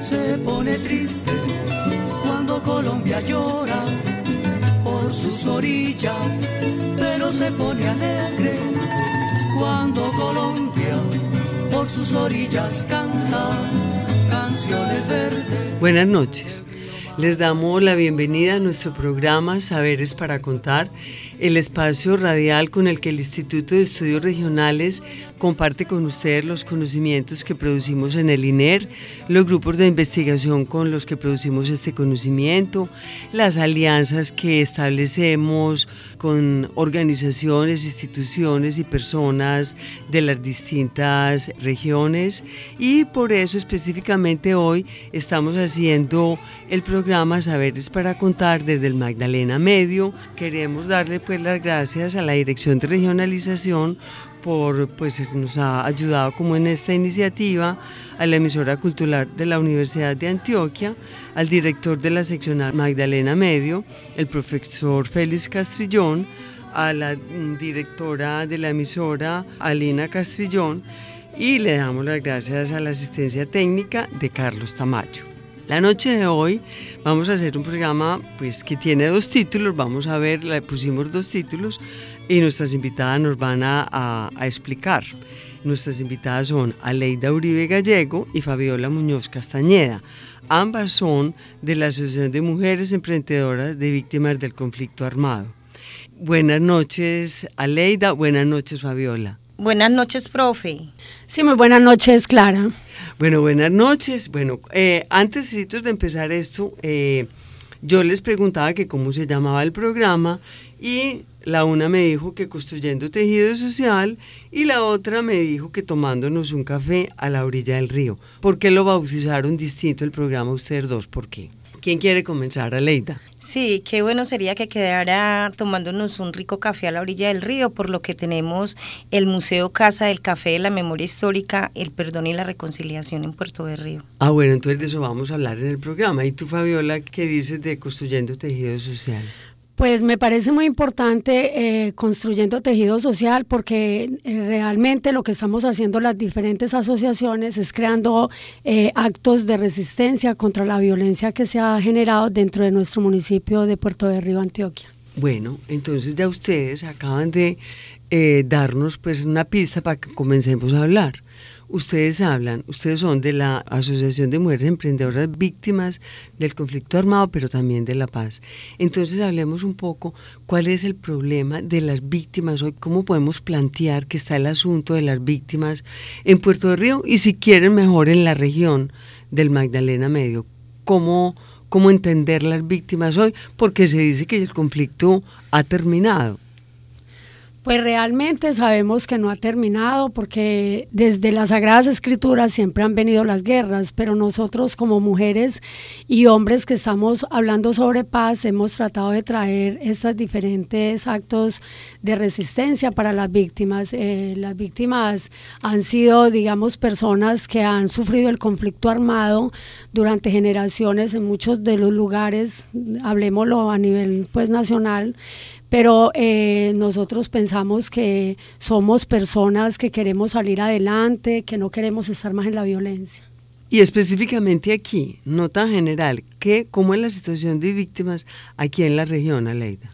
Se pone triste cuando Colombia llora por sus orillas, pero se pone alegre cuando Colombia por sus orillas canta canciones verdes. Buenas noches. Les damos la bienvenida a nuestro programa Saberes para Contar, el espacio radial con el que el Instituto de Estudios Regionales comparte con ustedes los conocimientos que producimos en el INER, los grupos de investigación con los que producimos este conocimiento, las alianzas que establecemos con organizaciones, instituciones y personas de las distintas regiones y por eso específicamente hoy estamos haciendo el programa Saberes para Contar desde el Magdalena Medio. Queremos darle pues las gracias a la Dirección de Regionalización por pues nos ha ayudado como en esta iniciativa a la emisora cultural de la Universidad de Antioquia, al director de la seccional Magdalena Medio, el profesor Félix Castrillón, a la directora de la emisora Alina Castrillón y le damos las gracias a la asistencia técnica de Carlos Tamayo. La noche de hoy vamos a hacer un programa pues, que tiene dos títulos, vamos a ver, le pusimos dos títulos y nuestras invitadas nos van a, a, a explicar. Nuestras invitadas son Aleida Uribe Gallego y Fabiola Muñoz Castañeda. Ambas son de la Asociación de Mujeres Emprendedoras de Víctimas del Conflicto Armado. Buenas noches, Aleida. Buenas noches, Fabiola. Buenas noches, profe. Sí, muy buenas noches, Clara. Bueno, buenas noches. Bueno, eh, antes de empezar esto, eh, yo les preguntaba que cómo se llamaba el programa y la una me dijo que construyendo tejido social y la otra me dijo que tomándonos un café a la orilla del río. ¿Por qué lo bautizaron distinto el programa ustedes dos? ¿Por qué? ¿Quién quiere comenzar, Aleida? Sí, qué bueno sería que quedara tomándonos un rico café a la orilla del río, por lo que tenemos el Museo Casa del Café de la Memoria Histórica, el Perdón y la Reconciliación en Puerto de Río. Ah, bueno, entonces de eso vamos a hablar en el programa. ¿Y tú, Fabiola, qué dices de Construyendo Tejido Social? Pues me parece muy importante eh, construyendo tejido social porque eh, realmente lo que estamos haciendo las diferentes asociaciones es creando eh, actos de resistencia contra la violencia que se ha generado dentro de nuestro municipio de Puerto de Río, Antioquia. Bueno, entonces ya ustedes acaban de darnos pues una pista para que comencemos a hablar ustedes hablan, ustedes son de la Asociación de Mujeres Emprendedoras Víctimas del Conflicto Armado, pero también de la paz. Entonces hablemos un poco cuál es el problema de las víctimas hoy, cómo podemos plantear que está el asunto de las víctimas en Puerto Río y si quieren mejor en la región del Magdalena Medio. ¿Cómo, cómo entender las víctimas hoy? Porque se dice que el conflicto ha terminado. Pues realmente sabemos que no ha terminado porque desde las Sagradas Escrituras siempre han venido las guerras, pero nosotros como mujeres y hombres que estamos hablando sobre paz hemos tratado de traer estos diferentes actos de resistencia para las víctimas. Eh, las víctimas han sido, digamos, personas que han sufrido el conflicto armado durante generaciones en muchos de los lugares, hablemoslo a nivel pues nacional, pero eh, nosotros pensamos que somos personas que queremos salir adelante, que no queremos estar más en la violencia. Y específicamente aquí, no tan general, ¿qué, ¿cómo es la situación de víctimas aquí en la región, Aleida?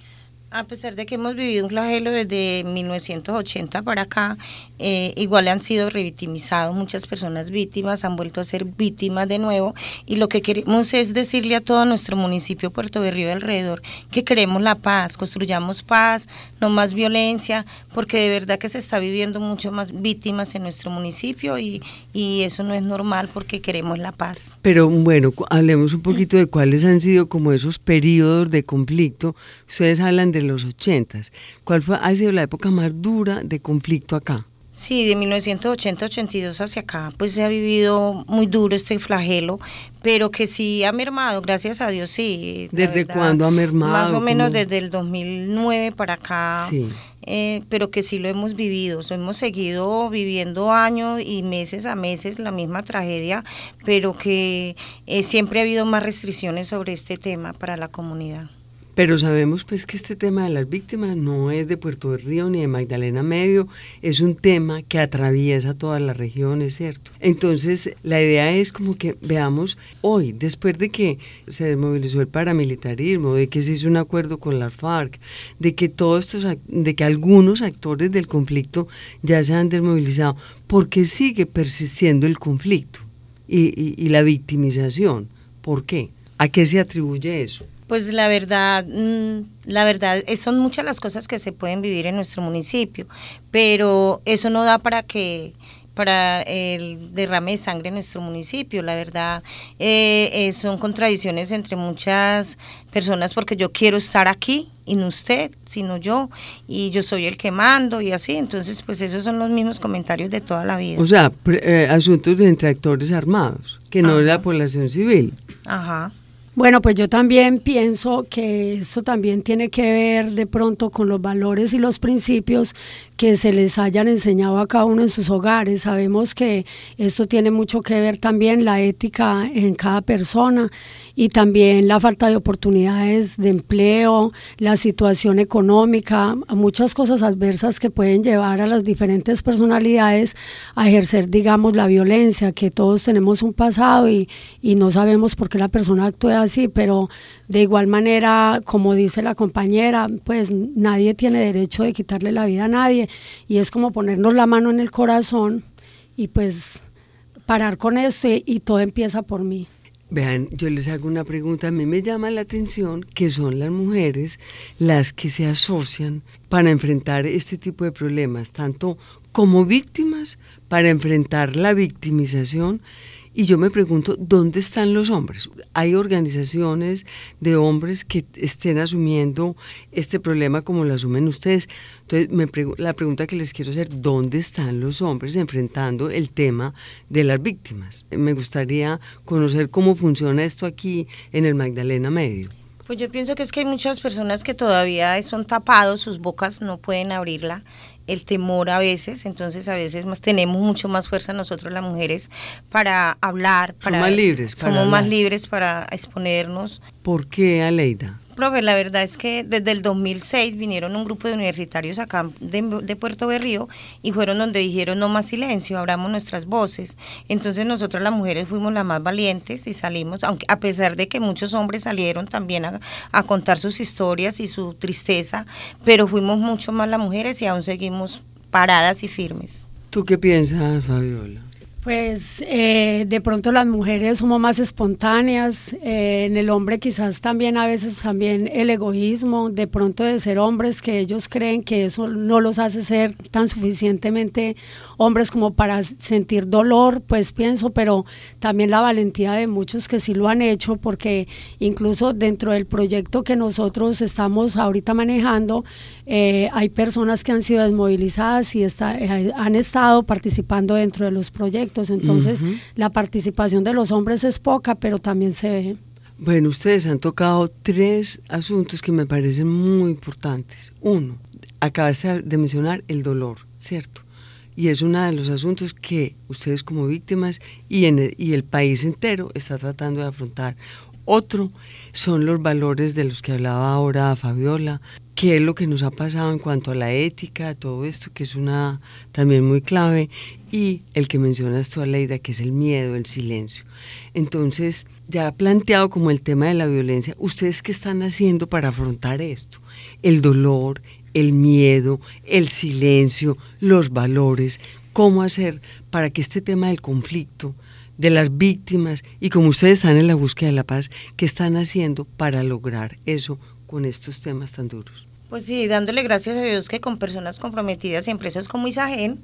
A pesar de que hemos vivido un flagelo desde 1980 para acá, eh, igual han sido revictimizados, muchas personas víctimas han vuelto a ser víctimas de nuevo y lo que queremos es decirle a todo nuestro municipio Puerto Berrío alrededor que queremos la paz, construyamos paz, no más violencia, porque de verdad que se está viviendo mucho más víctimas en nuestro municipio y, y eso no es normal porque queremos la paz. Pero bueno, hablemos un poquito de cuáles han sido como esos periodos de conflicto. Ustedes hablan de los ochentas. ¿Cuál fue, ha sido la época más dura de conflicto acá? Sí, de 1980-82 hacia acá, pues se ha vivido muy duro este flagelo, pero que sí ha mermado, gracias a Dios, sí. ¿Desde cuándo ha mermado? Más o menos desde el 2009 para acá, sí. Eh, pero que sí lo hemos vivido, hemos seguido viviendo años y meses a meses la misma tragedia, pero que eh, siempre ha habido más restricciones sobre este tema para la comunidad. Pero sabemos pues que este tema de las víctimas no es de Puerto Río ni de Magdalena Medio, es un tema que atraviesa todas las regiones, ¿cierto? Entonces la idea es como que veamos hoy, después de que se desmovilizó el paramilitarismo, de que se hizo un acuerdo con la FARC, de que todos estos, de que algunos actores del conflicto ya se han desmovilizado, ¿por qué sigue persistiendo el conflicto y, y la victimización? ¿Por qué? ¿A qué se atribuye eso? Pues la verdad, mm, la verdad, son muchas las cosas que se pueden vivir en nuestro municipio, pero eso no da para que para el derrame de sangre en nuestro municipio. La verdad, eh, eh, son contradicciones entre muchas personas porque yo quiero estar aquí y no usted, sino yo, y yo soy el que mando y así. Entonces, pues esos son los mismos comentarios de toda la vida. O sea, eh, asuntos de entre actores armados, que no de la población civil. Ajá. Bueno, pues yo también pienso que eso también tiene que ver de pronto con los valores y los principios que se les hayan enseñado a cada uno en sus hogares. Sabemos que esto tiene mucho que ver también la ética en cada persona y también la falta de oportunidades de empleo, la situación económica, muchas cosas adversas que pueden llevar a las diferentes personalidades a ejercer, digamos, la violencia, que todos tenemos un pasado y, y no sabemos por qué la persona actúa así, pero de igual manera, como dice la compañera, pues nadie tiene derecho de quitarle la vida a nadie y es como ponernos la mano en el corazón y pues parar con esto y todo empieza por mí. Vean, yo les hago una pregunta. A mí me llama la atención que son las mujeres las que se asocian para enfrentar este tipo de problemas, tanto como víctimas, para enfrentar la victimización y yo me pregunto, ¿dónde están los hombres? ¿Hay organizaciones de hombres que estén asumiendo este problema como lo asumen ustedes? Entonces, me la pregunta que les quiero hacer, ¿dónde están los hombres enfrentando el tema de las víctimas? Me gustaría conocer cómo funciona esto aquí en el Magdalena Medio. Pues yo pienso que es que hay muchas personas que todavía son tapados, sus bocas no pueden abrirla el temor a veces, entonces a veces más tenemos mucho más fuerza nosotros las mujeres para hablar, para somos más libres, somos más libres para exponernos. ¿Por qué, Aleida? Profe, la verdad es que desde el 2006 vinieron un grupo de universitarios acá de, Puerto Berrío y fueron donde dijeron no más silencio, abramos nuestras voces. Entonces nosotros las mujeres fuimos las más valientes y salimos, aunque a pesar de que muchos hombres salieron también a, a contar sus historias y su tristeza, pero fuimos mucho más las mujeres y aún seguimos paradas y firmes. ¿Tú qué piensas, Fabiola? Pues eh, de pronto las mujeres somos más espontáneas, eh, en el hombre quizás también a veces también el egoísmo, de pronto de ser hombres que ellos creen que eso no los hace ser tan suficientemente hombres como para sentir dolor, pues pienso, pero también la valentía de muchos que sí lo han hecho, porque incluso dentro del proyecto que nosotros estamos ahorita manejando, eh, hay personas que han sido desmovilizadas y eh, han estado participando dentro de los proyectos, entonces la participación de los hombres es poca, pero también se ve. Bueno, ustedes han tocado tres asuntos que me parecen muy importantes. Uno, acabaste de mencionar el dolor, ¿cierto? y es uno de los asuntos que ustedes como víctimas y, en el, y el país entero está tratando de afrontar. Otro son los valores de los que hablaba ahora Fabiola, qué es lo que nos ha pasado en cuanto a la ética, todo esto que es una también muy clave, y el que mencionas tú, Aleida, que es el miedo, el silencio. Entonces, ya planteado como el tema de la violencia, ¿ustedes qué están haciendo para afrontar esto? El dolor, el miedo, el silencio, los valores, cómo hacer para que este tema del conflicto, de las víctimas y como ustedes están en la búsqueda de la paz, ¿qué están haciendo para lograr eso con estos temas tan duros? Pues sí, dándole gracias a Dios que con personas comprometidas y empresas como Isagen,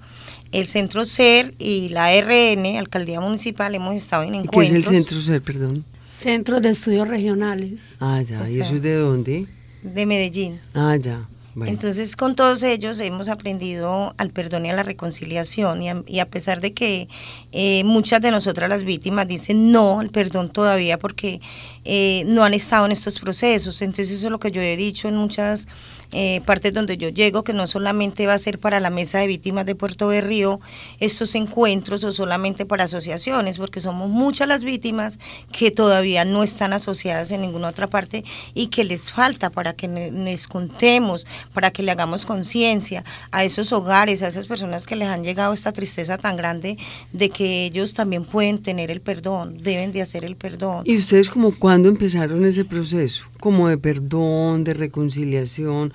el Centro SER y la RN, Alcaldía Municipal, hemos estado en encuentros. ¿Qué es el Centro SER, perdón? Centro de Estudios Regionales. Ah, ya. ¿Y eso es de dónde? De Medellín. Ah, ya. Entonces, con todos ellos hemos aprendido al perdón y a la reconciliación. Y a, pesar de que eh, muchas de nosotras las víctimas dicen no al perdón todavía porque eh, no han estado en estos procesos. Entonces, eso es lo que yo he dicho en muchas eh, partes donde yo llego, que no solamente va a ser para la mesa de víctimas de Puerto Berrío estos encuentros o solamente para asociaciones, porque somos muchas las víctimas que todavía no están asociadas en ninguna otra parte y que les falta para que les contemos, para que le hagamos conciencia a esos hogares, a esas personas que les han llegado esta tristeza tan grande de que ellos también pueden tener el perdón, deben de hacer el perdón. ¿Y ustedes como cuándo empezaron ese proceso? Como de perdón, de reconciliación,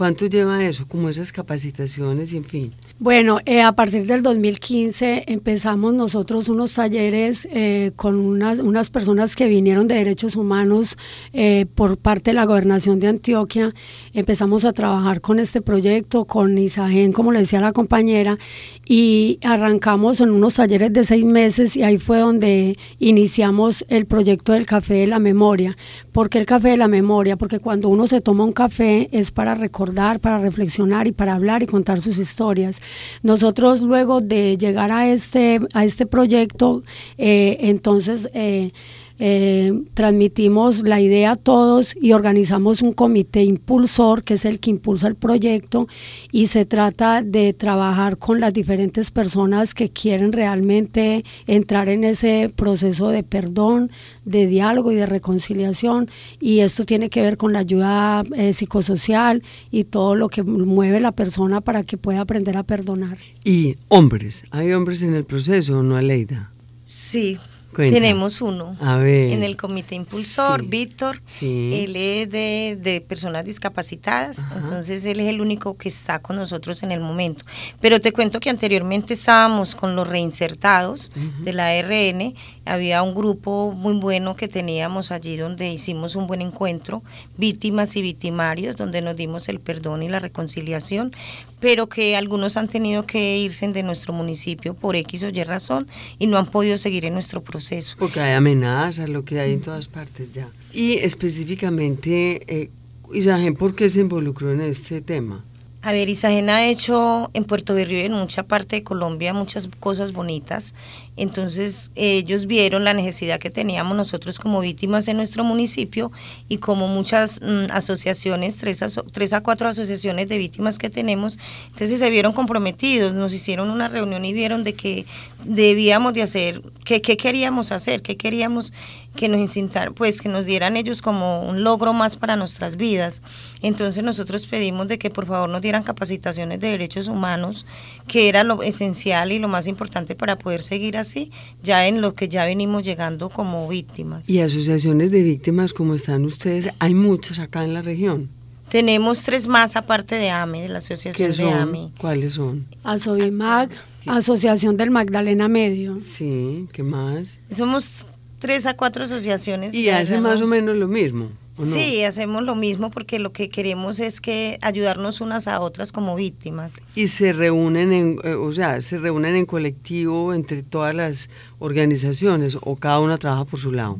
¿Cuánto lleva eso, como esas capacitaciones y en fin? Bueno, eh, a partir del 2015 empezamos nosotros unos talleres eh, con unas, unas personas que vinieron de derechos humanos eh, por parte de la gobernación de Antioquia. Empezamos a trabajar con este proyecto, con Isagen, como le decía la compañera, y arrancamos en unos talleres de seis meses y ahí fue donde iniciamos el proyecto del café de la memoria. ¿Por qué el café de la memoria? Porque cuando uno se toma un café es para recordar, para reflexionar y para hablar y contar sus historias. Nosotros luego de llegar a este, a este proyecto, eh, entonces... Eh, eh, transmitimos la idea a todos y organizamos un comité impulsor, que es el que impulsa el proyecto, y se trata de trabajar con las diferentes personas que quieren realmente entrar en ese proceso de perdón, de diálogo y de reconciliación, y esto tiene que ver con la ayuda eh, psicosocial y todo lo que mueve la persona para que pueda aprender a perdonar. Y hombres, ¿hay hombres en el proceso o no, Aleida? Sí, tenemos uno en el comité impulsor, Víctor. Él es de, personas discapacitadas, entonces él es el único que está con nosotros en el momento. Pero te cuento que anteriormente estábamos con los reinsertados de la RN, había un grupo muy bueno que teníamos allí donde hicimos un buen encuentro, víctimas y victimarios, donde nos dimos el perdón y la reconciliación, pero que algunos han tenido que irse de nuestro municipio por X o Y razón y no han podido seguir en nuestro proceso. Porque hay amenazas, lo que hay en todas partes ya. Y específicamente, eh, Isagen, ¿por qué se involucró en este tema? A ver, Isagen ha hecho en Puerto Berrío y en mucha parte de Colombia muchas cosas bonitas. Entonces ellos vieron la necesidad que teníamos nosotros como víctimas en nuestro municipio y como muchas mm, asociaciones, tres a, tres a cuatro asociaciones de víctimas que tenemos, entonces se vieron comprometidos, nos hicieron una reunión y vieron de que debíamos de hacer, qué queríamos hacer, qué queríamos que nos incitaran, pues que nos dieran ellos como un logro más para nuestras vidas. Entonces nosotros pedimos de que por favor nos dieran capacitaciones de derechos humanos, que era lo esencial y lo más importante para poder seguir así, ya en lo que ya venimos llegando como víctimas. Y asociaciones de víctimas como están ustedes, hay muchas acá en la región. Tenemos tres más aparte de AME, de la asociación de AME. ¿Cuáles son? ASOBIMAG, Asociación del Magdalena Medio. Sí, ¿qué más? Somos tres a cuatro asociaciones. Y hacen más o menos lo mismo. Sí, hacemos lo mismo porque lo que queremos es que ayudarnos unas a otras como víctimas. Y se reúnen en, eh, o sea, se reúnen en colectivo entre todas las organizaciones o cada una trabaja por su lado.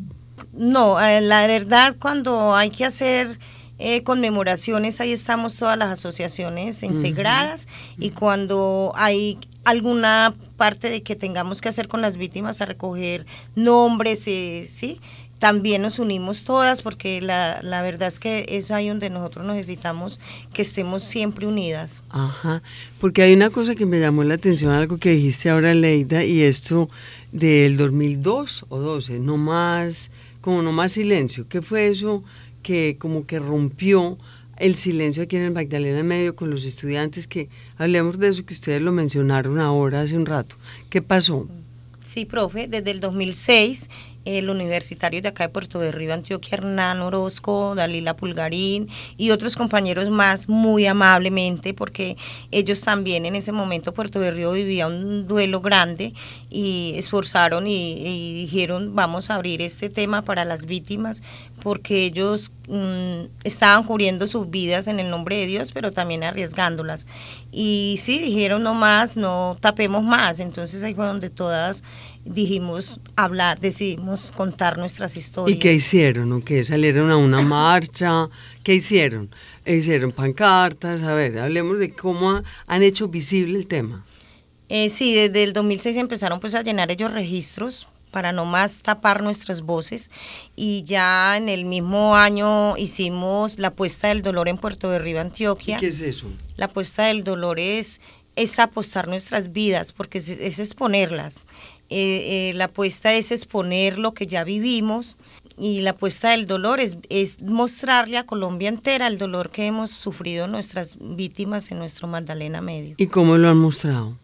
No, eh, la verdad cuando hay que hacer eh, conmemoraciones, ahí estamos todas las asociaciones integradas y cuando hay alguna parte de que tengamos que hacer con las víctimas a recoger nombres, eh, ¿sí? También nos unimos todas porque la, la, verdad es que es ahí donde nosotros necesitamos que estemos siempre unidas. Ajá, porque hay una cosa que me llamó la atención, algo que dijiste ahora, Leida, y esto del 2002 o 12, no más, como no más silencio. ¿Qué fue eso que como que rompió el silencio aquí en el Magdalena Medio con los estudiantes, que hablemos de eso que ustedes lo mencionaron ahora hace un rato. ¿Qué pasó? Sí, profe, desde el 2006 el universitario de acá de Puerto de Río, Antioquia, Hernán Orozco, Dalila Pulgarín y otros compañeros más muy amablemente, porque ellos también en ese momento Puerto de Río vivía un duelo grande y esforzaron y, dijeron vamos a abrir este tema para las víctimas, porque ellos mm, estaban cubriendo sus vidas en el nombre de Dios, pero también arriesgándolas. Y sí, dijeron no más, no tapemos más, entonces ahí fue donde todas dijimos hablar, decidimos contar nuestras historias. ¿Y qué hicieron? ¿O qué? ¿Salieron a una marcha? ¿Qué hicieron? ¿Hicieron pancartas? A ver, hablemos de cómo han hecho visible el tema. Eh, sí, desde el 2006 empezaron pues a llenar ellos registros para no más tapar nuestras voces y ya en el mismo año hicimos la puesta del dolor en Puerto de Río, Antioquia. ¿Qué es eso? La puesta del dolor es, es apostar nuestras vidas porque es, es exponerlas. Eh, eh, la apuesta es exponer lo que ya vivimos y la apuesta del dolor es, es mostrarle a Colombia entera el dolor que hemos sufrido nuestras víctimas en nuestro Magdalena Medio. ¿Y cómo lo han mostrado?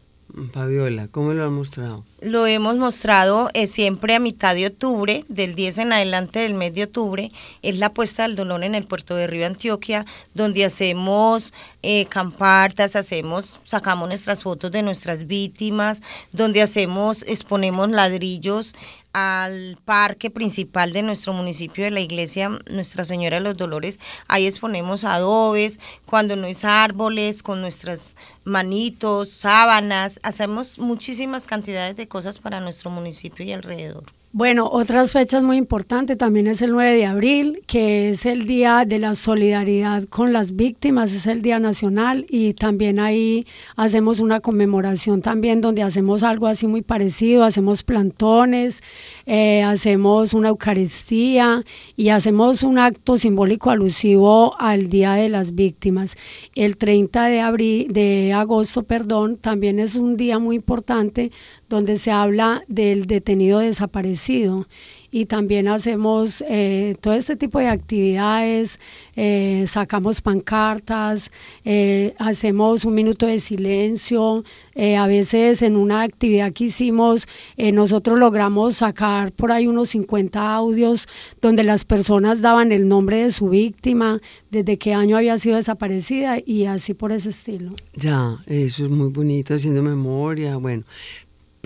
Fabiola, ¿cómo lo han mostrado? Lo hemos mostrado eh, siempre a mitad de octubre, del 10 en adelante del mes de octubre, es la puesta del dolor en el puerto de Río Antioquia, donde hacemos eh, campartas, hacemos, sacamos nuestras fotos de nuestras víctimas, donde hacemos, exponemos ladrillos al parque principal de nuestro municipio de la iglesia Nuestra Señora de los Dolores. Ahí exponemos adobes, cuando no es árboles, con nuestras manitos, sábanas. Hacemos muchísimas cantidades de cosas para nuestro municipio y alrededor. Bueno, otras fechas muy importantes también es el 9 de abril, que es el Día de la Solidaridad con las Víctimas, es el Día Nacional y también ahí hacemos una conmemoración también donde hacemos algo así muy parecido, hacemos plantones, eh, hacemos una Eucaristía y hacemos un acto simbólico alusivo al Día de las Víctimas. El 30 de, abril, de agosto perdón, también es un día muy importante donde se habla del detenido desaparecido y también hacemos eh, todo este tipo de actividades, eh, sacamos pancartas, eh, hacemos un minuto de silencio, a veces en una actividad que hicimos nosotros logramos sacar por ahí unos 50 audios donde las personas daban el nombre de su víctima, desde qué año había sido desaparecida y así por ese estilo. Ya, eso es muy bonito, haciendo memoria, bueno,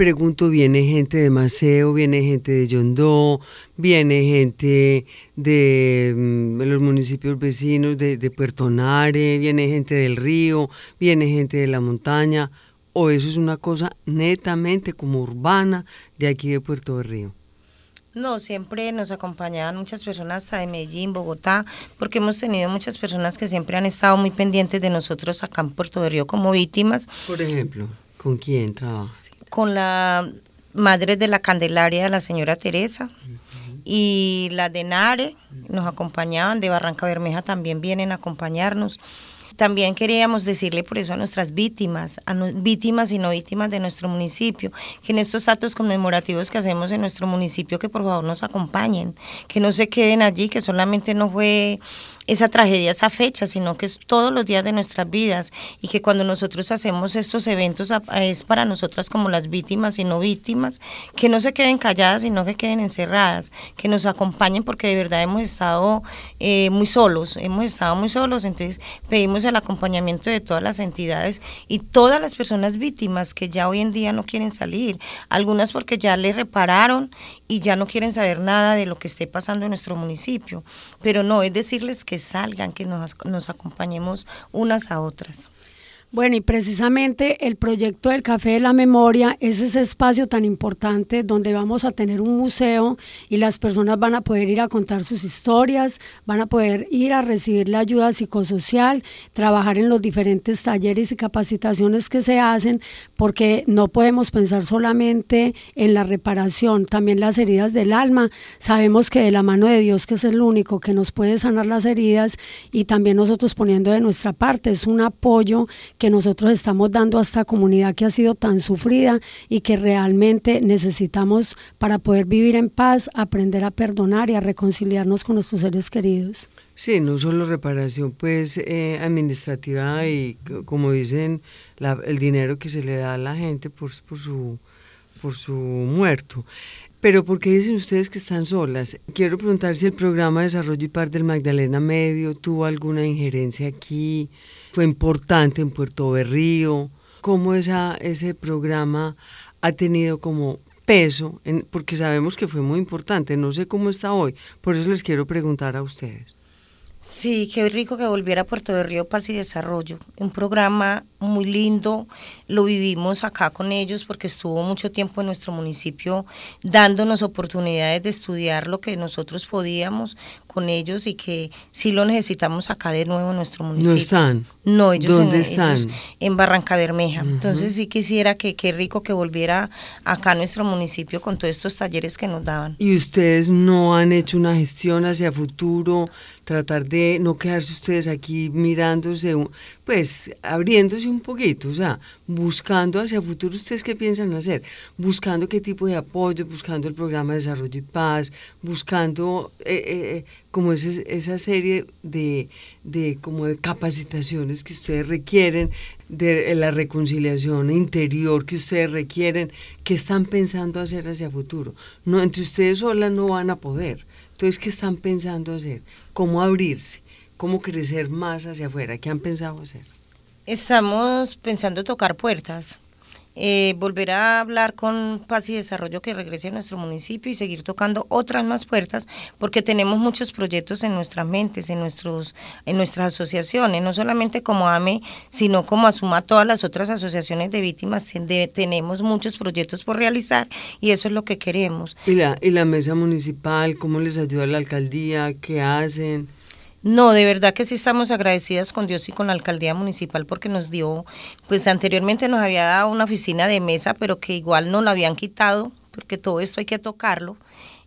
pregunto, viene gente de Maceo, viene gente de Yondó, viene gente de, mm, los municipios vecinos de, Puerto Nare, viene gente del río, viene gente de la montaña, o eso es una cosa netamente como urbana de aquí de Puerto de Río. No, siempre nos acompañaban muchas personas hasta de Medellín, Bogotá, porque hemos tenido muchas personas que siempre han estado muy pendientes de nosotros acá en Puerto de Río como víctimas. Por ejemplo, ¿con quién trabaja? Con la madre de la Candelaria, la señora Teresa, y la de Nare nos acompañaban, de Barranca Bermeja también vienen a acompañarnos. También queríamos decirle por eso a nuestras víctimas, a víctimas y no víctimas de nuestro municipio, que en estos actos conmemorativos que hacemos en nuestro municipio, que por favor nos acompañen, que no se queden allí, que solamente no fue esa tragedia, esa fecha, sino que es todos los días de nuestras vidas y que cuando nosotros hacemos estos eventos es para nosotras como las víctimas y no víctimas, que no se queden calladas, sino que queden encerradas, que nos acompañen porque de verdad hemos estado eh, muy solos, hemos estado muy solos, entonces pedimos el acompañamiento de todas las entidades y todas las personas víctimas que ya hoy en día no quieren salir, algunas porque ya le repararon y ya no quieren saber nada de lo que esté pasando en nuestro municipio, pero no, es decirles que salgan, que nos, nos acompañemos unas a otras. Bueno, y precisamente el proyecto del Café de la Memoria es ese espacio tan importante donde vamos a tener un museo y las personas van a poder ir a contar sus historias, van a poder ir a recibir la ayuda psicosocial, trabajar en los diferentes talleres y capacitaciones que se hacen, porque no podemos pensar solamente en la reparación, también las heridas del alma. Sabemos que de la mano de Dios, que es el único que nos puede sanar las heridas, y también nosotros poniendo de nuestra parte, es un apoyo que nosotros estamos dando a esta comunidad que ha sido tan sufrida y que realmente necesitamos para poder vivir en paz, aprender a perdonar y a reconciliarnos con nuestros seres queridos. Sí, no solo reparación pues eh, administrativa y como dicen el dinero que se le da a la gente por, por, su, por su muerto. Pero ¿por qué dicen ustedes que están solas? Quiero preguntar si el programa de Desarrollo y Par del Magdalena Medio tuvo alguna injerencia aquí, fue importante en Puerto Berrío, cómo esa, ese programa ha tenido como peso, en, porque sabemos que fue muy importante, no sé cómo está hoy, por eso les quiero preguntar a ustedes. Sí, qué rico que volviera a Puerto de Río Paz y Desarrollo. Un programa muy lindo, lo vivimos acá con ellos porque estuvo mucho tiempo en nuestro municipio dándonos oportunidades de estudiar lo que nosotros podíamos con ellos y que sí lo necesitamos acá de nuevo en nuestro municipio. ¿No están? No, ellos, ¿Dónde en, están? ellos en Barranca Bermeja. Entonces sí quisiera que qué rico que volviera acá a nuestro municipio con todos estos talleres que nos daban. ¿Y ustedes no han hecho una gestión hacia futuro, tratar de no quedarse ustedes aquí mirándose, pues abriéndose un poquito, o sea, buscando hacia futuro, ¿ustedes qué piensan hacer? Buscando qué tipo de apoyo, buscando el programa de desarrollo y paz, buscando eh, eh, eh, como esa serie de, de como de capacitaciones que ustedes requieren, de la reconciliación interior que ustedes requieren, que están pensando hacer hacia futuro. No, entre ustedes solas no van a poder. Entonces, ¿qué están pensando hacer? ¿Cómo abrirse? ¿Cómo crecer más hacia afuera? ¿Qué han pensado hacer? Estamos pensando tocar puertas, eh, volver a hablar con Paz y Desarrollo que regrese a nuestro municipio y seguir tocando otras más puertas porque tenemos muchos proyectos en nuestras mentes, en, nuestros, en nuestras asociaciones, no solamente como AME, sino como Asuma todas las otras asociaciones de víctimas. de- tenemos muchos proyectos por realizar y eso es lo que queremos. ¿Y la, y la mesa municipal? ¿Cómo les ayuda la alcaldía? ¿Qué hacen? No, de verdad que sí estamos agradecidas con Dios y con la alcaldía municipal porque nos dio, pues anteriormente nos había dado una oficina de mesa, pero que igual no la habían quitado, porque todo esto hay que tocarlo.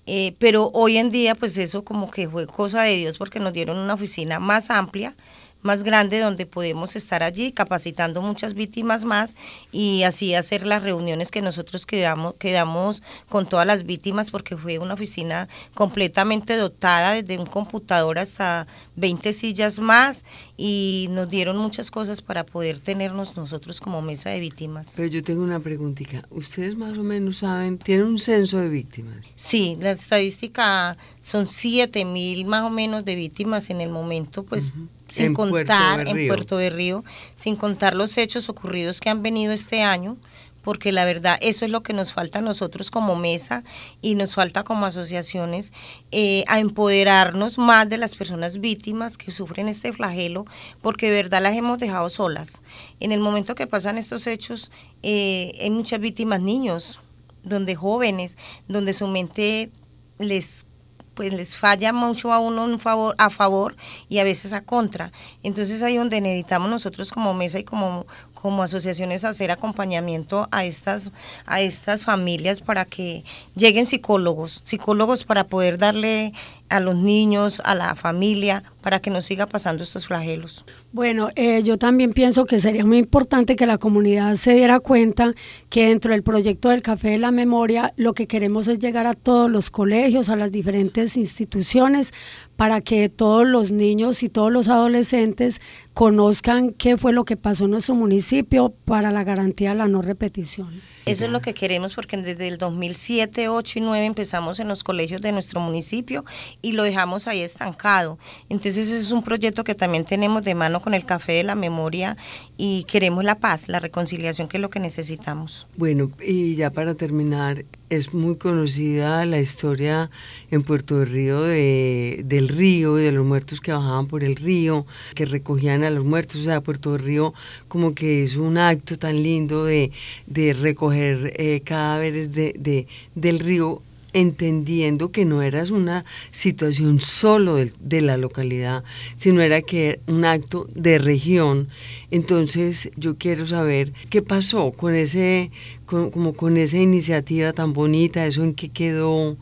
Eh, pero hoy en día, pues eso como que fue cosa de Dios porque nos dieron una oficina más amplia, más grande, donde podemos estar allí capacitando muchas víctimas más y así hacer las reuniones que nosotros quedamos, quedamos con todas las víctimas porque fue una oficina completamente dotada, desde un computador hasta 20 sillas más y nos dieron muchas cosas para poder tenernos nosotros como mesa de víctimas. Pero yo tengo una preguntita. ¿Ustedes más o menos saben, tienen un censo de víctimas? Sí, la estadística son 7 mil más o menos de víctimas en el momento, pues sin En contar en. Puerto de Río, sin contar los hechos ocurridos que han venido este año, porque la verdad eso es lo que nos falta a nosotros como mesa y nos falta como asociaciones eh, a empoderarnos más de las personas víctimas que sufren este flagelo, porque de verdad las hemos dejado solas. En el momento que pasan estos hechos, eh, hay muchas víctimas niños, donde jóvenes, donde su mente les pues les falla mucho a uno un favor, a favor y a veces a contra. Entonces ahí donde necesitamos nosotros como mesa y como, como asociaciones hacer acompañamiento a estas, a estas familias para que lleguen psicólogos, psicólogos para poder darle a los niños, a la familia, para que no siga pasando estos flagelos. Bueno, eh, yo también pienso que sería muy importante que la comunidad se diera cuenta que dentro del proyecto del Café de la Memoria lo que queremos es llegar a todos los colegios, a las diferentes instituciones, para que todos los niños y todos los adolescentes conozcan qué fue lo que pasó en nuestro municipio para la garantía de la no repetición. Eso es lo que queremos porque desde el 2007, 8 y 9 empezamos en los colegios de nuestro municipio y lo dejamos ahí estancado. Entonces ese es un proyecto que también tenemos de mano con el Café de la Memoria y queremos la paz, la reconciliación que es lo que necesitamos. Bueno, y ya para terminar, es muy conocida la historia en Puerto de Río de, del río y de los muertos que bajaban por el río, que recogían a los muertos. O sea, Puerto Río como que es un acto tan lindo de, de recoger eh, cadáveres de, de, del río entendiendo que no era una situación solo de, de, la localidad, sino era que era un acto de región. Entonces yo quiero saber qué pasó con ese, con, como con esa iniciativa tan bonita, eso en qué quedó.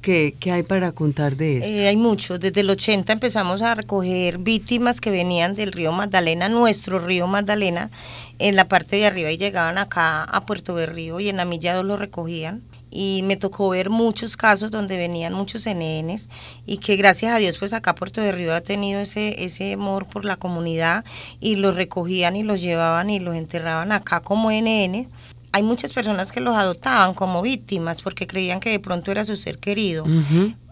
¿Qué, ¿Qué, hay para contar de esto? Eh, hay mucho. Desde el 80 empezamos a recoger víctimas que venían del río Magdalena, nuestro río Magdalena, en la parte de arriba y llegaban acá a Puerto de Río y en la milla 2 lo recogían. Y me tocó ver muchos casos donde venían muchos NNs y que gracias a Dios pues acá Puerto de Río ha tenido ese, ese amor por la comunidad y los recogían y los llevaban y los enterraban acá como NN hay muchas personas que los adoptaban como víctimas porque creían que de pronto era su ser querido.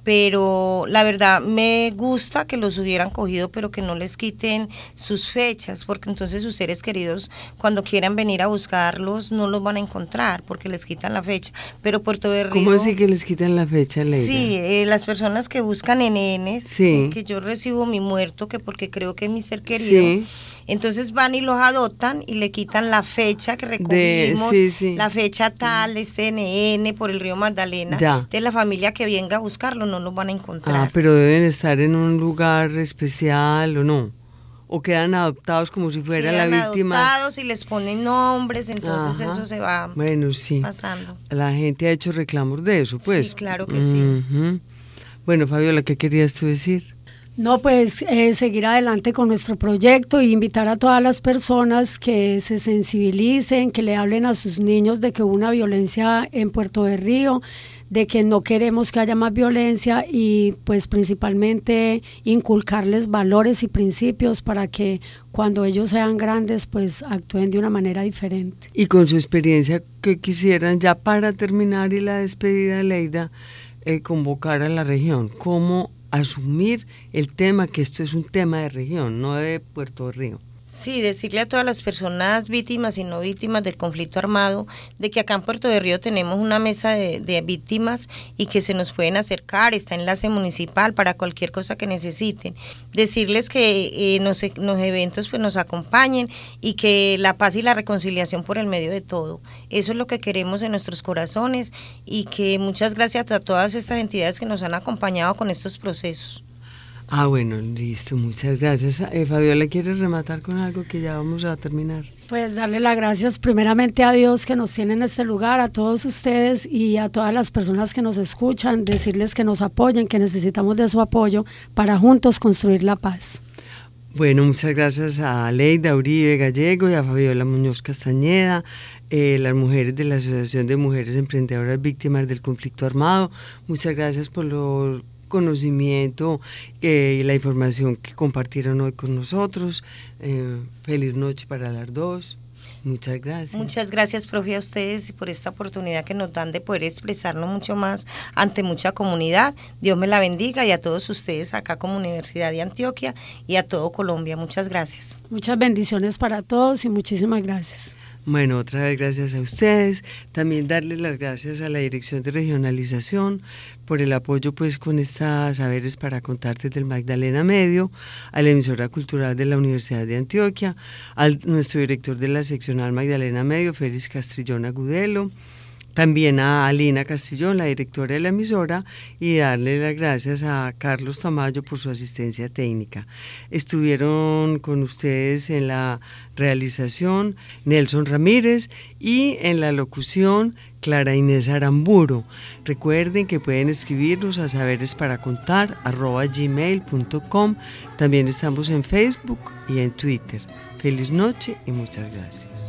Pero la verdad me gusta que los hubieran cogido, pero que no les quiten sus fechas, porque entonces sus seres queridos, cuando quieran venir a buscarlos, no los van a encontrar, porque les quitan la fecha. Pero Puerto de Río. ¿Cómo así que les quitan la fecha, Leila? Sí, eh, las personas que buscan en sí. que yo recibo mi muerto, que porque creo que es mi ser querido. Sí entonces van y los adoptan y le quitan la fecha que recogimos, la fecha tal, de CNN por el río Magdalena. De la familia que venga a buscarlo no los van a encontrar. Ah, pero deben estar en un lugar especial o no o quedan adoptados como si fuera la víctima. adoptados y les ponen nombres, entonces eso se va bueno, sí. pasando. La gente ha hecho reclamos de eso, pues. Sí, claro que sí. Bueno, Fabiola, ¿qué querías tú decir? No, pues eh, seguir adelante con nuestro proyecto e invitar a todas las personas que se sensibilicen, que le hablen a sus niños de que hubo una violencia en Puerto de Río, de que no queremos que haya más violencia y pues principalmente inculcarles valores y principios para que cuando ellos sean grandes pues actúen de una manera diferente. Y con su experiencia que quisieran ya para terminar y la despedida de Leida, eh, convocar a la región, ¿cómo asumir el tema que esto es un tema de región, no de Puerto Río. Sí, decirle a todas las personas víctimas y no víctimas del conflicto armado de que acá en Puerto de Río tenemos una mesa de, víctimas y que se nos pueden acercar, está enlace municipal para cualquier cosa que necesiten. Decirles que eh, los, los, eventos pues nos acompañen y que la paz y la reconciliación por el medio de todo. Eso es lo que queremos en nuestros corazones y que muchas gracias a todas estas entidades que nos han acompañado con estos procesos. Ah, bueno, listo, muchas gracias. Eh, Fabiola, ¿quieres rematar con algo que ya vamos a terminar? Pues darle las gracias primeramente a Dios que nos tiene en este lugar, a todos ustedes y a todas las personas que nos escuchan, decirles que nos apoyen, que necesitamos de su apoyo para juntos construir la paz. Bueno, muchas gracias a Leida Uribe Gallego y a Fabiola Muñoz Castañeda, eh, las mujeres de la Asociación de Mujeres Emprendedoras Víctimas del Conflicto Armado. Muchas gracias por lo conocimiento eh, y la información que compartieron hoy con nosotros. Eh, feliz noche para las dos. Muchas gracias. Muchas gracias, profe, a ustedes y por esta oportunidad que nos dan de poder expresarnos mucho más ante mucha comunidad. Dios me la bendiga y a todos ustedes acá como Universidad de Antioquia y a todo Colombia. Muchas gracias. Muchas bendiciones para todos y muchísimas gracias. Bueno, otra vez gracias a ustedes. También darles las gracias a la Dirección de Regionalización por el apoyo pues con estas saberes para contarte del Magdalena Medio, a la emisora cultural de la Universidad de Antioquia, a nuestro director de la seccional Magdalena Medio, Félix Castrillón Agudelo, también a Alina Castillón, la directora de la emisora, y darle las gracias a Carlos Tamayo por su asistencia técnica. Estuvieron con ustedes en la realización Nelson Ramírez y en la locución Clara Inés Aramburo. Recuerden que pueden escribirnos a saberes para contar gmail.com. También estamos en Facebook y en Twitter. Feliz noche y muchas gracias.